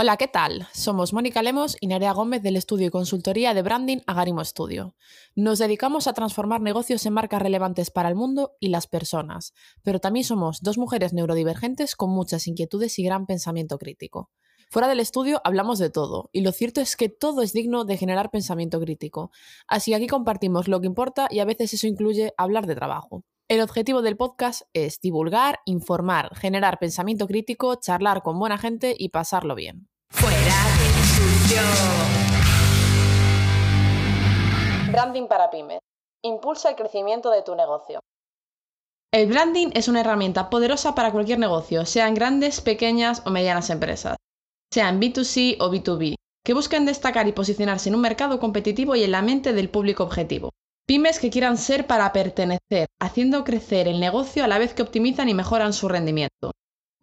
Hola, ¿qué tal? Somos Mónica Lemos y Nerea Gómez del estudio y consultoría de branding Agarimo Studio. Nos dedicamos a transformar negocios en marcas relevantes para el mundo y las personas, pero también somos dos mujeres neurodivergentes con muchas inquietudes y gran pensamiento crítico. Fuera del estudio hablamos de todo, y lo cierto es que todo es digno de generar pensamiento crítico. Así que aquí compartimos lo que importa y a veces eso incluye hablar de trabajo. El objetivo del podcast es divulgar, informar, generar pensamiento crítico, charlar con buena gente y pasarlo bien. Fuera del estudio. Branding para pymes. Impulsa el crecimiento de tu negocio. El branding es una herramienta poderosa para cualquier negocio, sean grandes, pequeñas o medianas empresas, sean B2C o B2B, que busquen destacar y posicionarse en un mercado competitivo y en la mente del público objetivo. Pymes que quieran ser para pertenecer, haciendo crecer el negocio a la vez que optimizan y mejoran su rendimiento.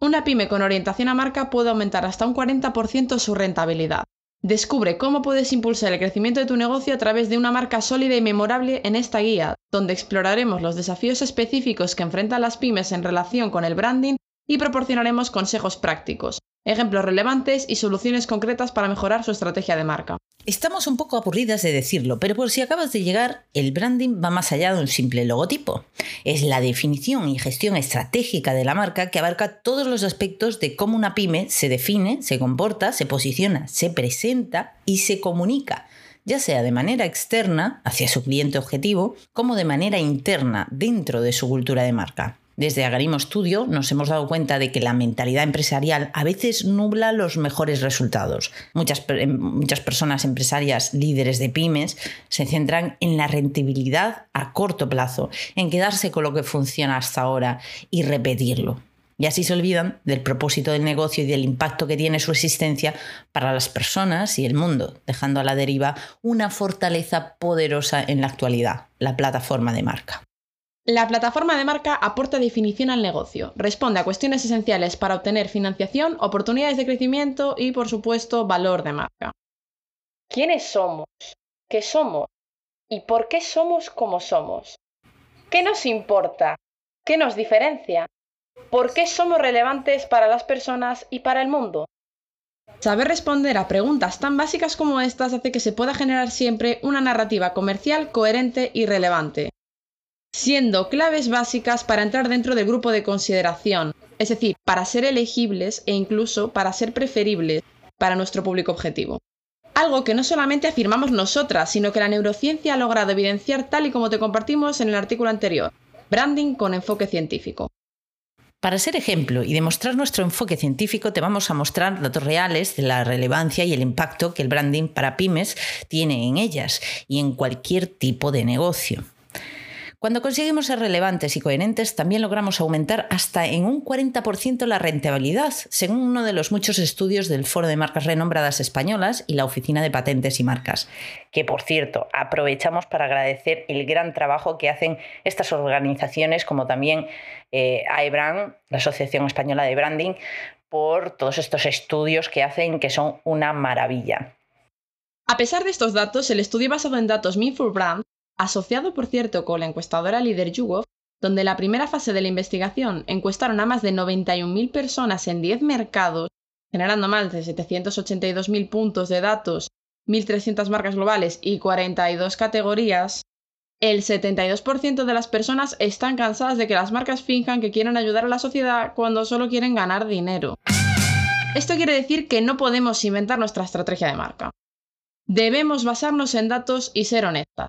Una pyme con orientación a marca puede aumentar hasta un 40% su rentabilidad. Descubre cómo puedes impulsar el crecimiento de tu negocio a través de una marca sólida y memorable en esta guía, donde exploraremos los desafíos específicos que enfrentan las pymes en relación con el branding y proporcionaremos consejos prácticos, ejemplos relevantes y soluciones concretas para mejorar su estrategia de marca. Estamos un poco aburridas de decirlo, pero por si acabas de llegar, el branding va más allá de un simple logotipo. Es la definición y gestión estratégica de la marca que abarca todos los aspectos de cómo una pyme se define, se comporta, se posiciona, se presenta y se comunica ya sea de manera externa hacia su cliente objetivo, como de manera interna dentro de su cultura de marca. Desde Agarimo Studio nos hemos dado cuenta de que la mentalidad empresarial a veces nubla los mejores resultados. Muchas, em, muchas personas empresarias líderes de pymes se centran en la rentabilidad a corto plazo, en quedarse con lo que funciona hasta ahora y repetirlo. Y así se olvidan del propósito del negocio y del impacto que tiene su existencia para las personas y el mundo, dejando a la deriva una fortaleza poderosa en la actualidad, la plataforma de marca. La plataforma de marca aporta definición al negocio, responde a cuestiones esenciales para obtener financiación, oportunidades de crecimiento y, por supuesto, valor de marca. ¿Quiénes somos? ¿Qué somos? ¿Y por qué somos como somos? ¿Qué nos importa? ¿Qué nos diferencia? ¿Por qué somos relevantes para las personas y para el mundo? Saber responder a preguntas tan básicas como estas hace que se pueda generar siempre una narrativa comercial coherente y relevante, siendo claves básicas para entrar dentro del grupo de consideración, es decir, para ser elegibles e incluso para ser preferibles para nuestro público objetivo. Algo que no solamente afirmamos nosotras, sino que la neurociencia ha logrado evidenciar tal y como te compartimos en el artículo anterior, branding con enfoque científico. Para ser ejemplo y demostrar nuestro enfoque científico, te vamos a mostrar datos reales de la relevancia y el impacto que el branding para pymes tiene en ellas y en cualquier tipo de negocio. Cuando conseguimos ser relevantes y coherentes, también logramos aumentar hasta en un 40% la rentabilidad, según uno de los muchos estudios del Foro de Marcas Renombradas Españolas y la Oficina de Patentes y Marcas. Que, por cierto, aprovechamos para agradecer el gran trabajo que hacen estas organizaciones, como también eh, AEBRAN, la Asociación Española de Branding, por todos estos estudios que hacen que son una maravilla. A pesar de estos datos, el estudio basado en datos Meanful Brand asociado por cierto con la encuestadora líder YouGov, donde en la primera fase de la investigación encuestaron a más de 91.000 personas en 10 mercados, generando más de 782.000 puntos de datos, 1.300 marcas globales y 42 categorías, el 72% de las personas están cansadas de que las marcas finjan que quieren ayudar a la sociedad cuando solo quieren ganar dinero. Esto quiere decir que no podemos inventar nuestra estrategia de marca. Debemos basarnos en datos y ser honestas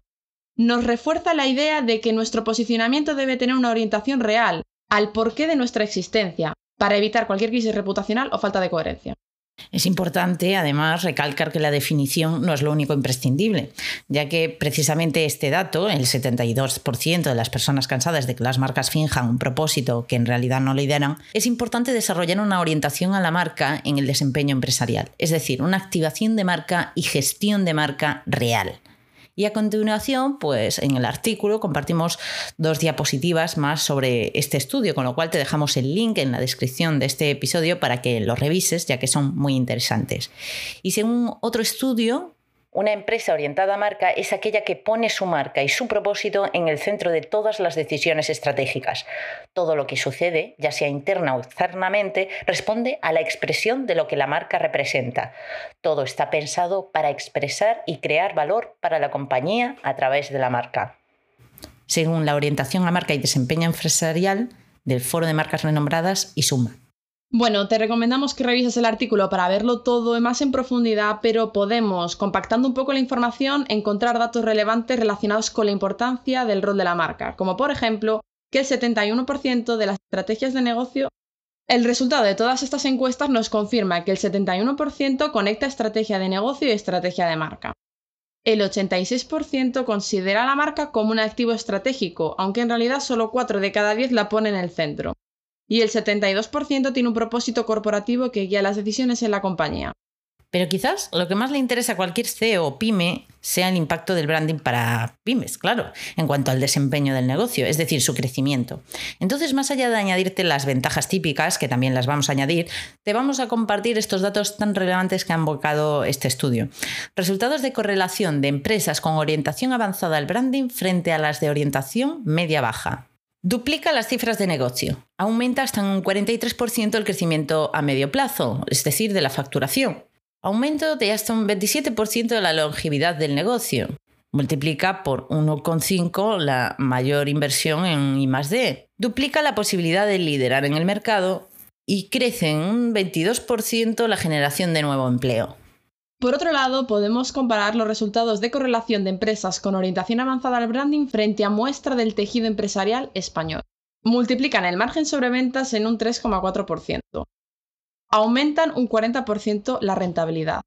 nos refuerza la idea de que nuestro posicionamiento debe tener una orientación real al porqué de nuestra existencia, para evitar cualquier crisis reputacional o falta de coherencia. Es importante, además, recalcar que la definición no es lo único imprescindible, ya que precisamente este dato, el 72% de las personas cansadas de que las marcas finjan un propósito que en realidad no lideran, es importante desarrollar una orientación a la marca en el desempeño empresarial, es decir, una activación de marca y gestión de marca real. Y a continuación, pues en el artículo compartimos dos diapositivas más sobre este estudio, con lo cual te dejamos el link en la descripción de este episodio para que lo revises, ya que son muy interesantes. Y según otro estudio Una empresa orientada a marca es aquella que pone su marca y su propósito en el centro de todas las decisiones estratégicas. Todo lo que sucede, ya sea interna o externamente, responde a la expresión de lo que la marca representa. Todo está pensado para expresar y crear valor para la compañía a través de la marca. Según la orientación a marca y desempeño empresarial del Foro de Marcas Renombradas y Suma. Bueno, te recomendamos que revises el artículo para verlo todo más en profundidad, pero podemos, compactando un poco la información, encontrar datos relevantes relacionados con la importancia del rol de la marca, como por ejemplo que el 71% de las estrategias de negocio el resultado de todas estas encuestas nos confirma que el 71% conecta estrategia de negocio y estrategia de marca. El 86% considera la marca como un activo estratégico, aunque en realidad solo 4 de cada 10 la ponen en el centro y el 72% tiene un propósito corporativo que guía las decisiones en la compañía. Pero quizás lo que más le interesa a cualquier CEO o pyme sea el impacto del branding para pymes, claro, en cuanto al desempeño del negocio, es decir, su crecimiento. Entonces, más allá de añadirte las ventajas típicas, que también las vamos a añadir, te vamos a compartir estos datos tan relevantes que ha invocado este estudio. Resultados de correlación de empresas con orientación avanzada al branding frente a las de orientación media-baja. Duplica las cifras de negocio. Aumenta hasta un 43% el crecimiento a medio plazo, es decir, de la facturación. Aumento de hasta un 27% de la longevidad del negocio. Multiplica por 1,5 la mayor inversión en I+D. Duplica la posibilidad de liderar en el mercado y crece en un 22% la generación de nuevo empleo. Por otro lado, podemos comparar los resultados de correlación de empresas con orientación avanzada al branding frente a muestra del tejido empresarial español. Multiplican el margen sobre ventas en un 3,4%. Aumentan un 40% la rentabilidad.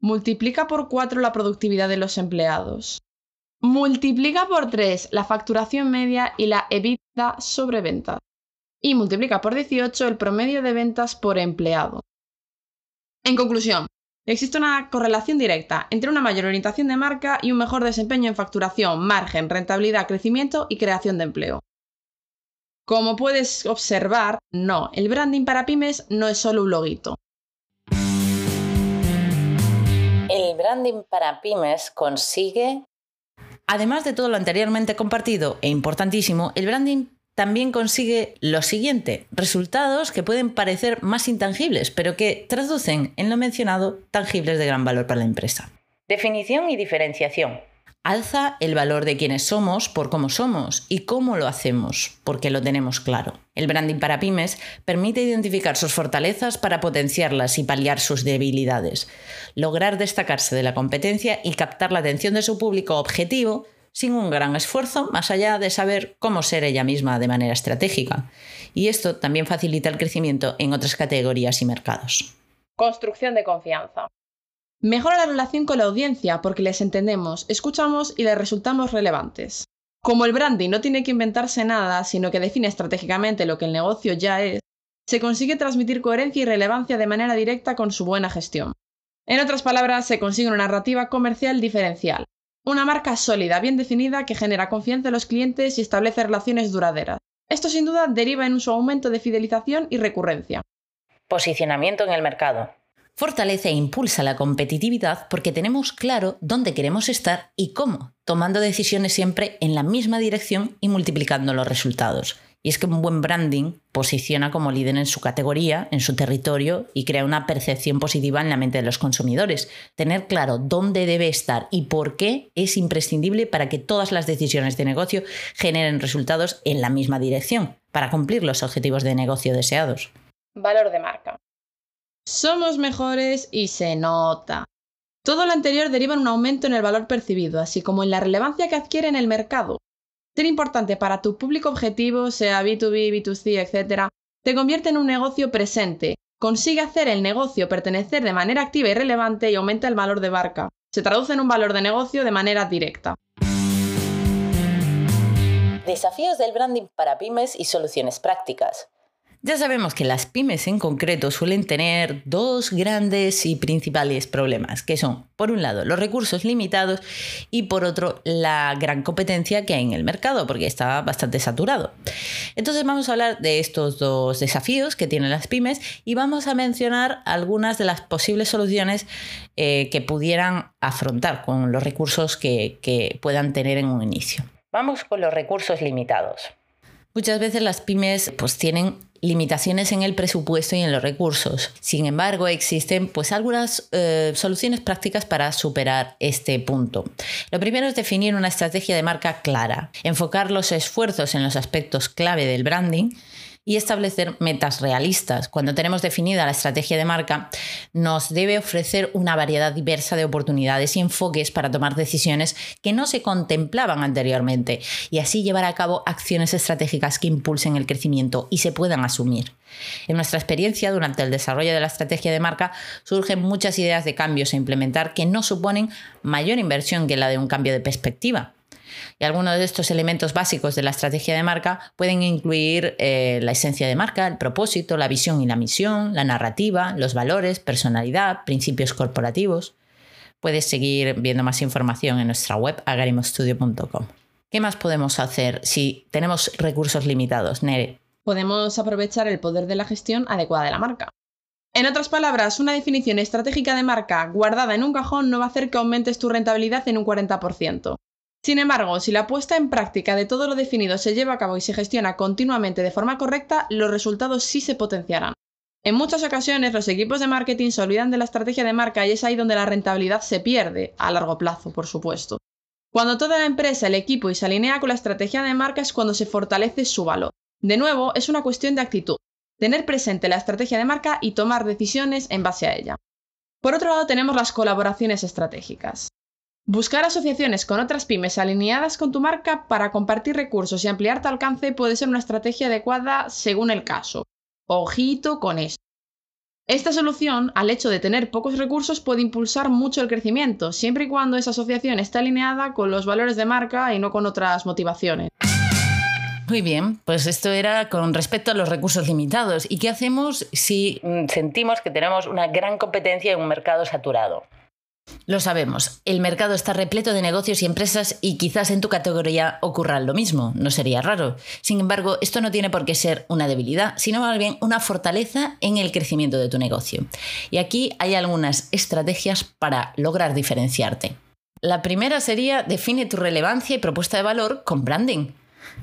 Multiplica por 4 la productividad de los empleados. Multiplica por 3 la facturación media y la EBITDA sobre ventas. Y multiplica por 18 el promedio de ventas por empleado. En conclusión, Existe una correlación directa entre una mayor orientación de marca y un mejor desempeño en facturación, margen, rentabilidad, crecimiento y creación de empleo. Como puedes observar, no, el branding para pymes no es solo un loguito. El branding para pymes consigue... Además de todo lo anteriormente compartido e importantísimo, el branding también consigue lo siguiente, resultados que pueden parecer más intangibles, pero que traducen en lo mencionado tangibles de gran valor para la empresa. Definición y diferenciación. Alza el valor de quienes somos por cómo somos y cómo lo hacemos, porque lo tenemos claro. El branding para pymes permite identificar sus fortalezas para potenciarlas y paliar sus debilidades, lograr destacarse de la competencia y captar la atención de su público objetivo sin un gran esfuerzo, más allá de saber cómo ser ella misma de manera estratégica. Y esto también facilita el crecimiento en otras categorías y mercados. Construcción de confianza. Mejora la relación con la audiencia porque les entendemos, escuchamos y les resultamos relevantes. Como el branding no tiene que inventarse nada, sino que define estratégicamente lo que el negocio ya es, se consigue transmitir coherencia y relevancia de manera directa con su buena gestión. En otras palabras, se consigue una narrativa comercial diferencial, una marca sólida, bien definida, que genera confianza en los clientes y establece relaciones duraderas. Esto sin duda deriva en su aumento de fidelización y recurrencia. Posicionamiento en el mercado. Fortalece e impulsa la competitividad porque tenemos claro dónde queremos estar y cómo, tomando decisiones siempre en la misma dirección y multiplicando los resultados. Y es que un buen branding posiciona como líder en su categoría, en su territorio y crea una percepción positiva en la mente de los consumidores. Tener claro dónde debe estar y por qué es imprescindible para que todas las decisiones de negocio generen resultados en la misma dirección, para cumplir los objetivos de negocio deseados. Valor de marca. Somos mejores y se nota. Todo lo anterior deriva en un aumento en el valor percibido, así como en la relevancia que adquiere en el mercado, ser importante para tu público objetivo, sea B2B, B2C, etc., te convierte en un negocio presente, consigue hacer el negocio pertenecer de manera activa y relevante y aumenta el valor de barca. Se traduce en un valor de negocio de manera directa. Desafíos del branding para pymes y soluciones prácticas. Ya sabemos que las pymes en concreto suelen tener dos grandes y principales problemas, que son, por un lado, los recursos limitados y por otro, la gran competencia que hay en el mercado, porque está bastante saturado. Entonces vamos a hablar de estos dos desafíos que tienen las pymes y vamos a mencionar algunas de las posibles soluciones eh, que pudieran afrontar con los recursos que, que puedan tener en un inicio. Vamos con los recursos limitados. Muchas veces las pymes pues tienen limitaciones en el presupuesto y en los recursos. Sin embargo, existen pues algunas eh, soluciones prácticas para superar este punto. Lo primero es definir una estrategia de marca clara, enfocar los esfuerzos en los aspectos clave del branding y establecer metas realistas. Cuando tenemos definida la estrategia de marca, nos debe ofrecer una variedad diversa de oportunidades y enfoques para tomar decisiones que no se contemplaban anteriormente y así llevar a cabo acciones estratégicas que impulsen el crecimiento y se puedan asumir. En nuestra experiencia, durante el desarrollo de la estrategia de marca, surgen muchas ideas de cambios a implementar que no suponen mayor inversión que la de un cambio de perspectiva. Y algunos de estos elementos básicos de la estrategia de marca pueden incluir eh, la esencia de marca, el propósito, la visión y la misión, la narrativa, los valores, personalidad, principios corporativos. Puedes seguir viendo más información en nuestra web agarimostudio.com. ¿Qué más podemos hacer si tenemos recursos limitados, Nere? Podemos aprovechar el poder de la gestión adecuada de la marca. En otras palabras, una definición estratégica de marca guardada en un cajón no va a hacer que aumentes tu rentabilidad en un 40%. Sin embargo, si la puesta en práctica de todo lo definido se lleva a cabo y se gestiona continuamente de forma correcta, los resultados sí se potenciarán. En muchas ocasiones los equipos de marketing se olvidan de la estrategia de marca y es ahí donde la rentabilidad se pierde, a largo plazo, por supuesto. Cuando toda la empresa, el equipo y se alinea con la estrategia de marca es cuando se fortalece su valor. De nuevo, es una cuestión de actitud, tener presente la estrategia de marca y tomar decisiones en base a ella. Por otro lado, tenemos las colaboraciones estratégicas. Buscar asociaciones con otras pymes alineadas con tu marca para compartir recursos y ampliar tu alcance puede ser una estrategia adecuada según el caso. Ojito con esto. Esta solución, al hecho de tener pocos recursos, puede impulsar mucho el crecimiento, siempre y cuando esa asociación esté alineada con los valores de marca y no con otras motivaciones. Muy bien, pues esto era con respecto a los recursos limitados. ¿Y qué hacemos si mm, sentimos que tenemos una gran competencia en un mercado saturado? Lo sabemos, el mercado está repleto de negocios y empresas y quizás en tu categoría ocurra lo mismo, no sería raro. Sin embargo, esto no tiene por qué ser una debilidad, sino más bien una fortaleza en el crecimiento de tu negocio. Y aquí hay algunas estrategias para lograr diferenciarte. La primera sería define tu relevancia y propuesta de valor con branding.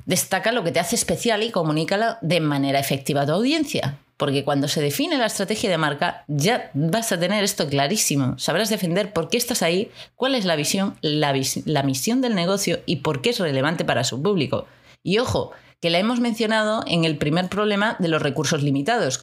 Destaca lo que te hace especial y comunícalo de manera efectiva a tu audiencia. Porque cuando se define la estrategia de marca, ya vas a tener esto clarísimo. Sabrás defender por qué estás ahí, cuál es la visión, la, misión del negocio y por qué es relevante para su público. Y ojo, que la hemos mencionado en el primer problema de los recursos limitados.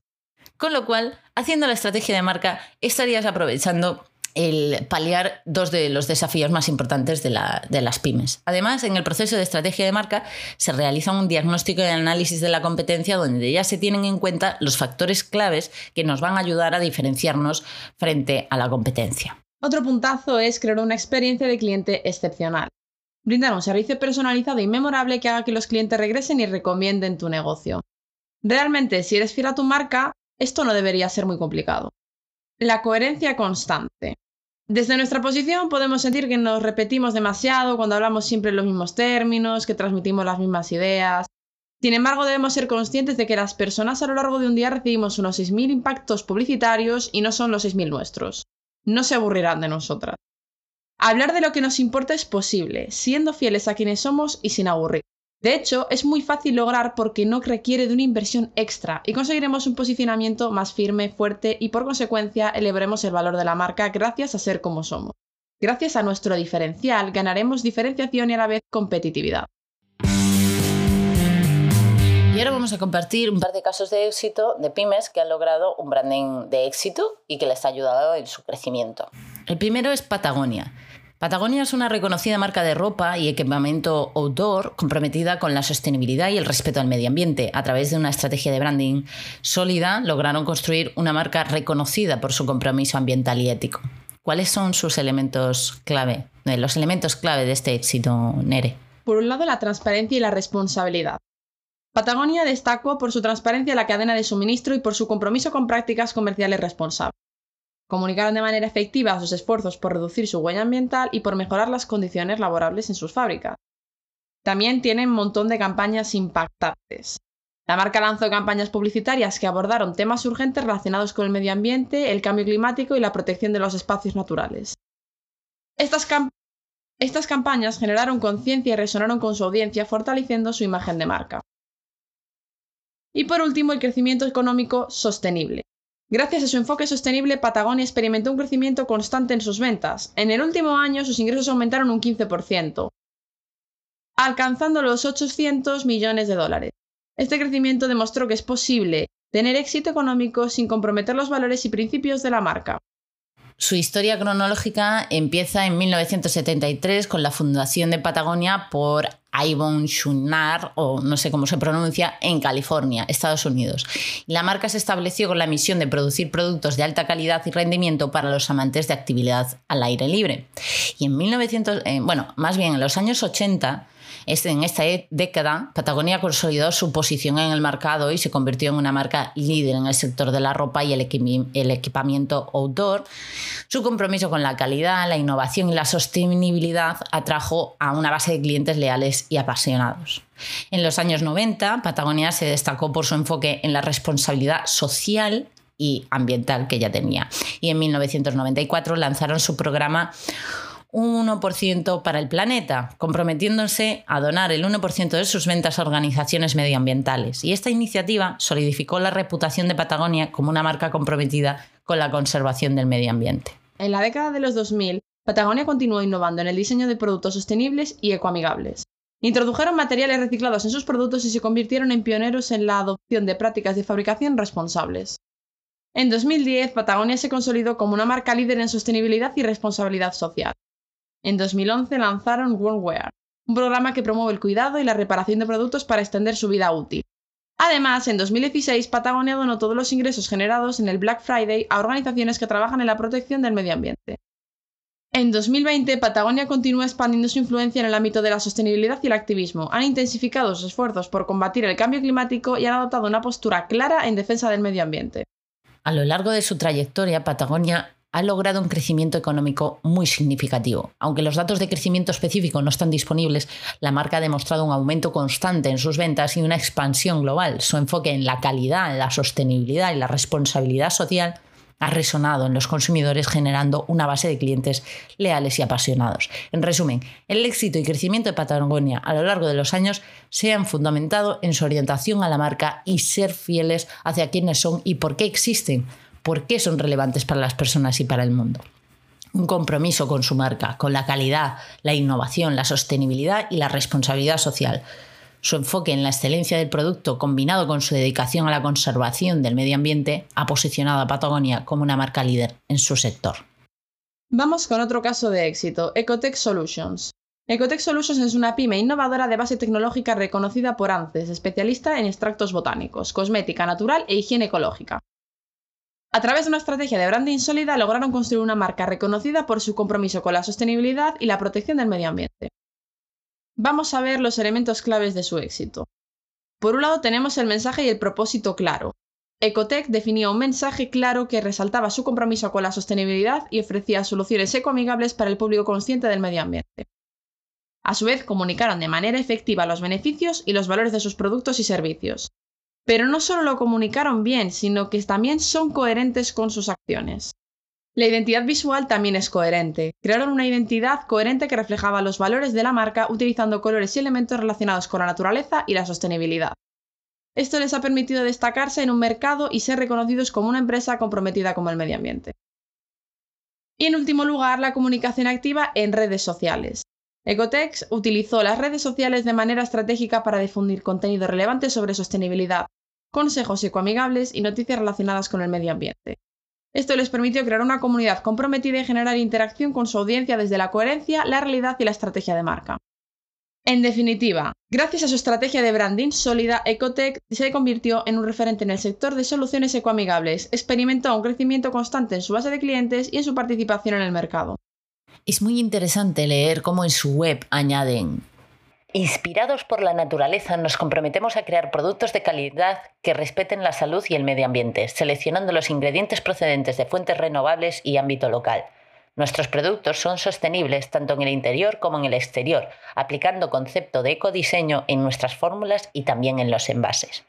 Con lo cual, haciendo la estrategia de marca, estarías aprovechando el paliar dos de los desafíos más importantes de, las pymes. Además, en el proceso de estrategia de marca se realiza un diagnóstico y análisis de la competencia donde ya se tienen en cuenta los factores claves que nos van a ayudar a diferenciarnos frente a la competencia. Otro puntazo es crear una experiencia de cliente excepcional. Brindar un servicio personalizado y memorable que haga que los clientes regresen y recomienden tu negocio. Realmente, si eres fiel a tu marca, esto no debería ser muy complicado. La coherencia constante. Desde nuestra posición podemos sentir que nos repetimos demasiado cuando hablamos siempre los mismos términos, que transmitimos las mismas ideas. Sin embargo, debemos ser conscientes de que las personas a lo largo de un día recibimos unos 6.000 impactos publicitarios y no son los 6.000 nuestros. No se aburrirán de nosotras. Hablar de lo que nos importa es posible, siendo fieles a quienes somos y sin aburrir. De hecho, es muy fácil lograr porque no requiere de una inversión extra y conseguiremos un posicionamiento más firme, fuerte y por consecuencia elevaremos el valor de la marca gracias a ser como somos. Gracias a nuestro diferencial ganaremos diferenciación y a la vez competitividad. Y ahora vamos a compartir un par de casos de éxito de pymes que han logrado un branding de éxito y que les ha ayudado en su crecimiento. El primero es Patagonia. Patagonia es una reconocida marca de ropa y equipamiento outdoor comprometida con la sostenibilidad y el respeto al medio ambiente. A través de una estrategia de branding sólida, lograron construir una marca reconocida por su compromiso ambiental y ético. ¿Cuáles son sus elementos clave? Eh, los elementos clave de este éxito, Nere. Por un lado, la transparencia y la responsabilidad. Patagonia destacó por su transparencia en la cadena de suministro y por su compromiso con prácticas comerciales responsables. Comunicaron de manera efectiva sus esfuerzos por reducir su huella ambiental y por mejorar las condiciones laborables en sus fábricas. También tienen un montón de campañas impactantes. La marca lanzó campañas publicitarias que abordaron temas urgentes relacionados con el medio ambiente, el cambio climático y la protección de los espacios naturales. Estas, estas campañas generaron conciencia y resonaron con su audiencia, fortaleciendo su imagen de marca. Y por último, el crecimiento económico sostenible. Gracias a su enfoque sostenible, Patagonia experimentó un crecimiento constante en sus ventas. En el último año, sus ingresos aumentaron un 15%, alcanzando los 800 millones de dólares. Este crecimiento demostró que es posible tener éxito económico sin comprometer los valores y principios de la marca. Su historia cronológica empieza en 1973 con la fundación de Patagonia por Ivan Schunar, o no sé cómo se pronuncia, en California, Estados Unidos. La marca se estableció con la misión de producir productos de alta calidad y rendimiento para los amantes de actividad al aire libre. Y en 1900, eh, bueno, más bien en los años 80, en esta década, Patagonia consolidó su posición en el mercado y se convirtió en una marca líder en el sector de la ropa y el, equipamiento outdoor. Su compromiso con la calidad, la innovación y la sostenibilidad atrajo a una base de clientes leales y apasionados. En los años 90, Patagonia se destacó por su enfoque en la responsabilidad social y ambiental que ya tenía. Y en 1994 lanzaron su programa un 1% para el planeta, comprometiéndose a donar el 1% de sus ventas a organizaciones medioambientales. Y esta iniciativa solidificó la reputación de Patagonia como una marca comprometida con la conservación del medio ambiente. En la década de los 2000, Patagonia continuó innovando en el diseño de productos sostenibles y ecoamigables. Introdujeron materiales reciclados en sus productos y se convirtieron en pioneros en la adopción de prácticas de fabricación responsables. En 2010, Patagonia se consolidó como una marca líder en sostenibilidad y responsabilidad social. En 2011 lanzaron Wear, un programa que promueve el cuidado y la reparación de productos para extender su vida útil. Además, en 2016 Patagonia donó todos los ingresos generados en el Black Friday a organizaciones que trabajan en la protección del medio ambiente. En 2020, Patagonia continúa expandiendo su influencia en el ámbito de la sostenibilidad y el activismo. Han intensificado sus esfuerzos por combatir el cambio climático y han adoptado una postura clara en defensa del medio ambiente. A lo largo de su trayectoria, Patagonia ha logrado un crecimiento económico muy significativo. Aunque los datos de crecimiento específico no están disponibles, la marca ha demostrado un aumento constante en sus ventas y una expansión global. Su enfoque en la calidad, la sostenibilidad y la responsabilidad social ha resonado en los consumidores generando una base de clientes leales y apasionados. En resumen, el éxito y crecimiento de Patagonia a lo largo de los años se han fundamentado en su orientación a la marca y ser fieles hacia quienes son y por qué existen por qué son relevantes para las personas y para el mundo. Un compromiso con su marca, con la calidad, la innovación, la sostenibilidad y la responsabilidad social. Su enfoque en la excelencia del producto, combinado con su dedicación a la conservación del medio ambiente, ha posicionado a Patagonia como una marca líder en su sector. Vamos con otro caso de éxito, Ecotech Solutions. Ecotech Solutions es una pyme innovadora de base tecnológica reconocida por ANCES, especialista en extractos botánicos, cosmética natural e higiene ecológica. A través de una estrategia de branding sólida lograron construir una marca reconocida por su compromiso con la sostenibilidad y la protección del medio ambiente. Vamos a ver los elementos claves de su éxito. Por un lado tenemos el mensaje y el propósito claro. Ecotech definía un mensaje claro que resaltaba su compromiso con la sostenibilidad y ofrecía soluciones ecoamigables para el público consciente del medio ambiente. A su vez, comunicaron de manera efectiva los beneficios y los valores de sus productos y servicios, pero no solo lo comunicaron bien, sino que también son coherentes con sus acciones. La identidad visual también es coherente. Crearon una identidad coherente que reflejaba los valores de la marca utilizando colores y elementos relacionados con la naturaleza y la sostenibilidad. Esto les ha permitido destacarse en un mercado y ser reconocidos como una empresa comprometida con el medio ambiente. Y en último lugar, la comunicación activa en redes sociales. Ecotex utilizó las redes sociales de manera estratégica para difundir contenido relevante sobre sostenibilidad, consejos ecoamigables y noticias relacionadas con el medio ambiente. Esto les permitió crear una comunidad comprometida y generar interacción con su audiencia desde la coherencia, la realidad y la estrategia de marca. En definitiva, gracias a su estrategia de branding sólida, Ecotech se convirtió en un referente en el sector de soluciones ecoamigables, experimentó un crecimiento constante en su base de clientes y en su participación en el mercado. Es muy interesante leer cómo en su web añaden Inspirados por la naturaleza, nos comprometemos a crear productos de calidad que respeten la salud y el medio ambiente, seleccionando los ingredientes procedentes de fuentes renovables y ámbito local. Nuestros productos son sostenibles tanto en el interior como en el exterior, aplicando concepto de ecodiseño en nuestras fórmulas y también en los envases.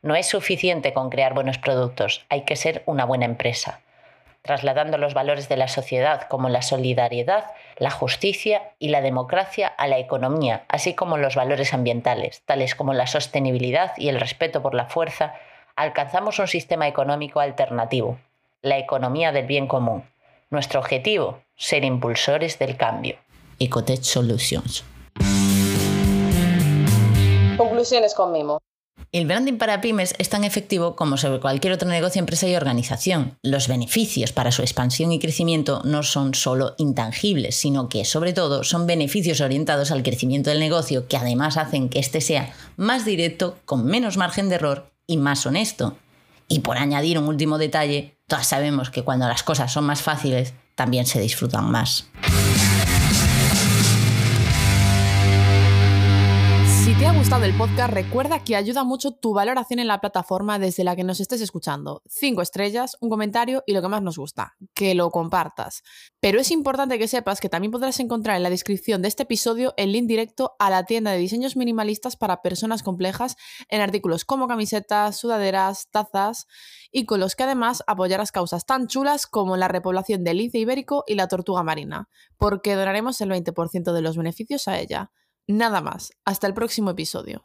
No es suficiente con crear buenos productos, hay que ser una buena empresa trasladando los valores de la sociedad como la solidaridad, la justicia y la democracia a la economía, así como los valores ambientales, tales como la sostenibilidad y el respeto por la fuerza, alcanzamos un sistema económico alternativo, la economía del bien común. Nuestro objetivo, ser impulsores del cambio. Ecotech Solutions. Conclusiones con Mimo. El branding para pymes es tan efectivo como sobre cualquier otro negocio, empresa y organización. Los beneficios para su expansión y crecimiento no son solo intangibles, sino que sobre todo son beneficios orientados al crecimiento del negocio que además hacen que éste sea más directo, con menos margen de error y más honesto. Y por añadir un último detalle, todas sabemos que cuando las cosas son más fáciles, también se disfrutan más. Gustado el podcast, recuerda que ayuda mucho tu valoración en la plataforma desde la que nos estés escuchando. Cinco estrellas, un comentario y lo que más nos gusta, que lo compartas. Pero es importante que sepas que también podrás encontrar en la descripción de este episodio el link directo a la tienda de diseños minimalistas para personas complejas en artículos como camisetas, sudaderas, tazas y con los que además apoyarás causas tan chulas como la repoblación del lince ibérico y la tortuga marina, porque donaremos el 20% de los beneficios a ella. Nada más. Hasta el próximo episodio.